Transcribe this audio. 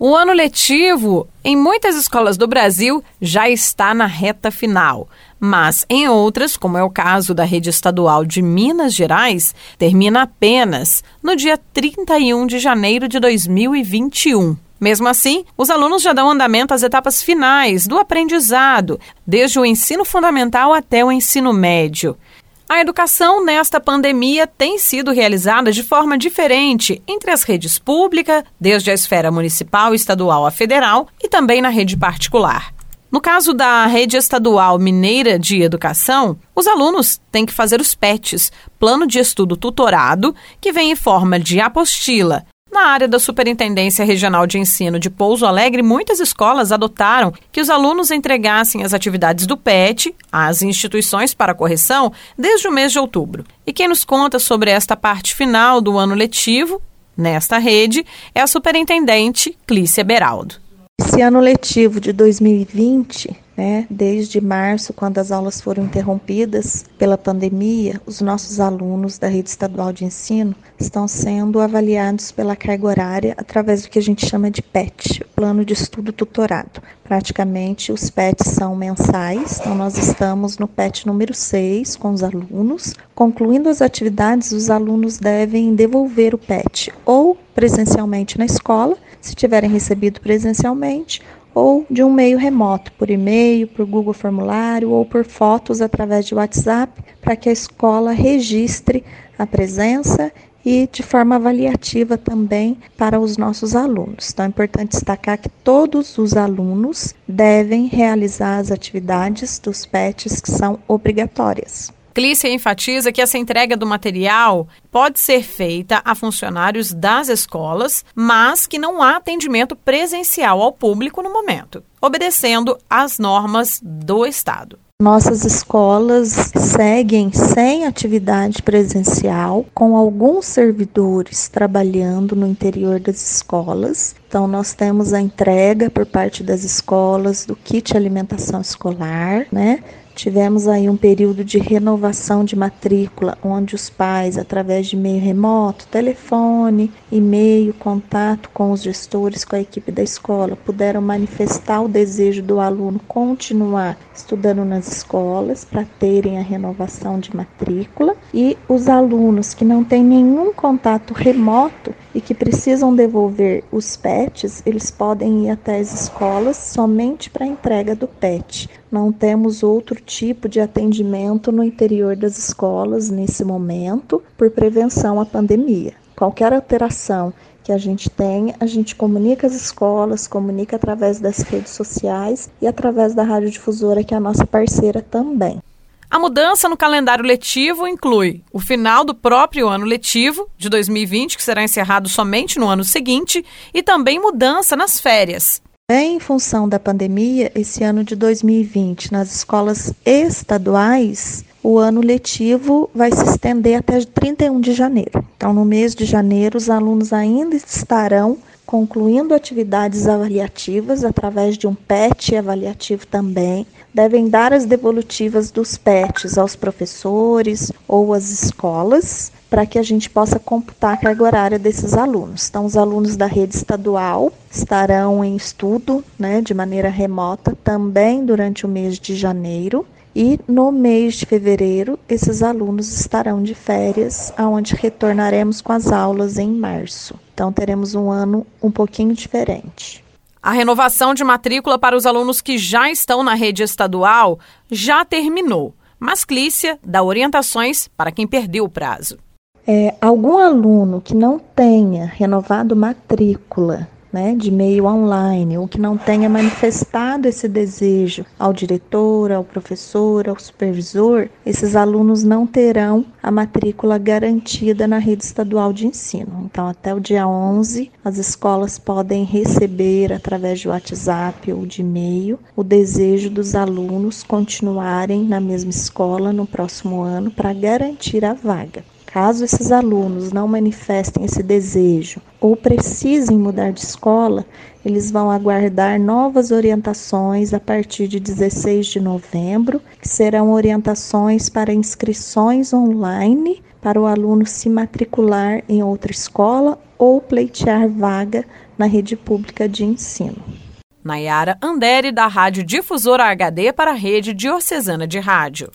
O ano letivo, em muitas escolas do Brasil, já está na reta final, mas em outras, como é o caso da rede estadual de Minas Gerais, termina apenas no dia 31 de janeiro de 2021. Mesmo assim, os alunos já dão andamento às etapas finais do aprendizado, desde o ensino fundamental até o ensino médio. A educação nesta pandemia tem sido realizada de forma diferente entre as redes públicas, desde a esfera municipal, estadual a federal, e também na rede particular. No caso da Rede Estadual Mineira de Educação, os alunos têm que fazer os PETs, Plano de Estudo Tutorado, que vem em forma de apostila, na área da Superintendência Regional de Ensino de Pouso Alegre, muitas escolas adotaram que os alunos entregassem as atividades do PET às instituições para correção desde o mês de outubro. E quem nos conta sobre esta parte final do ano letivo, nesta rede, é a superintendente Clícia Beraldo. Esse ano letivo de 2020 né? Desde março, quando as aulas foram interrompidas pela pandemia, os nossos alunos da rede estadual de ensino estão sendo avaliados pela carga horária através do que a gente chama de PET, Plano de Estudo Tutorado. Praticamente os PETs são mensais, então nós estamos no PET número 6 com os alunos. Concluindo as atividades, os alunos devem devolver o PET ou presencialmente na escola, se tiverem recebido presencialmente, ou de um meio remoto, por e-mail, por Google Formulário ou por fotos através de WhatsApp, para que a escola registre a presença e de forma avaliativa também para os nossos alunos. Então é importante destacar que todos os alunos devem realizar as atividades dos PETs que são obrigatórias. Clícia enfatiza que essa entrega do material pode ser feita a funcionários das escolas, mas que não há atendimento presencial ao público no momento, obedecendo às normas do Estado. Nossas escolas seguem sem atividade presencial, com alguns servidores trabalhando no interior das escolas. Então, nós temos a entrega por parte das escolas do kit alimentação escolar, né? Tivemos aí um período de renovação de matrícula, onde os pais, através de meio remoto, telefone, e-mail, contato com os gestores, com a equipe da escola, puderam manifestar o desejo do aluno continuar estudando nas escolas para terem a renovação de matrícula. E os alunos que não têm nenhum contato remoto e que precisam devolver os PETs, eles podem ir até as escolas somente para a entrega do PET. Não temos outro tipo de atendimento no interior das escolas nesse momento, por prevenção à pandemia. Qualquer alteração que a gente tem, a gente comunica às escolas, comunica através das redes sociais e através da radiodifusora, que é a nossa parceira também. A mudança no calendário letivo inclui o final do próprio ano letivo de 2020, que será encerrado somente no ano seguinte, e também mudança nas férias. Em função da pandemia, esse ano de 2020, nas escolas estaduais, o ano letivo vai se estender até 31 de janeiro. Então, no mês de janeiro, os alunos ainda estarão concluindo atividades avaliativas através de um PET avaliativo também. Devem dar as devolutivas dos PETs aos professores ou às escolas para que a gente possa computar a carga horária desses alunos. Então, os alunos da rede estadual estarão em estudo né, de maneira remota também durante o mês de janeiro. E no mês de fevereiro, esses alunos estarão de férias, aonde retornaremos com as aulas em março. Então, teremos um ano um pouquinho diferente. A renovação de matrícula para os alunos que já estão na rede estadual já terminou, mas Clícia dá orientações para quem perdeu o prazo. É, algum aluno que não tenha renovado matrícula né, de meio online, ou que não tenha manifestado esse desejo ao diretor, ao professor, ao supervisor, esses alunos não terão a matrícula garantida na rede estadual de ensino. Então, até o dia 11, as escolas podem receber através de WhatsApp ou de e-mail o desejo dos alunos continuarem na mesma escola no próximo ano para garantir a vaga. Caso esses alunos não manifestem esse desejo ou precisem mudar de escola, eles vão aguardar novas orientações a partir de 16 de novembro, que serão orientações para inscrições online para o aluno se matricular em outra escola ou pleitear vaga na rede pública de ensino. Nayara Andere, da Rádio Difusora HD para a Rede Diocesana de Rádio.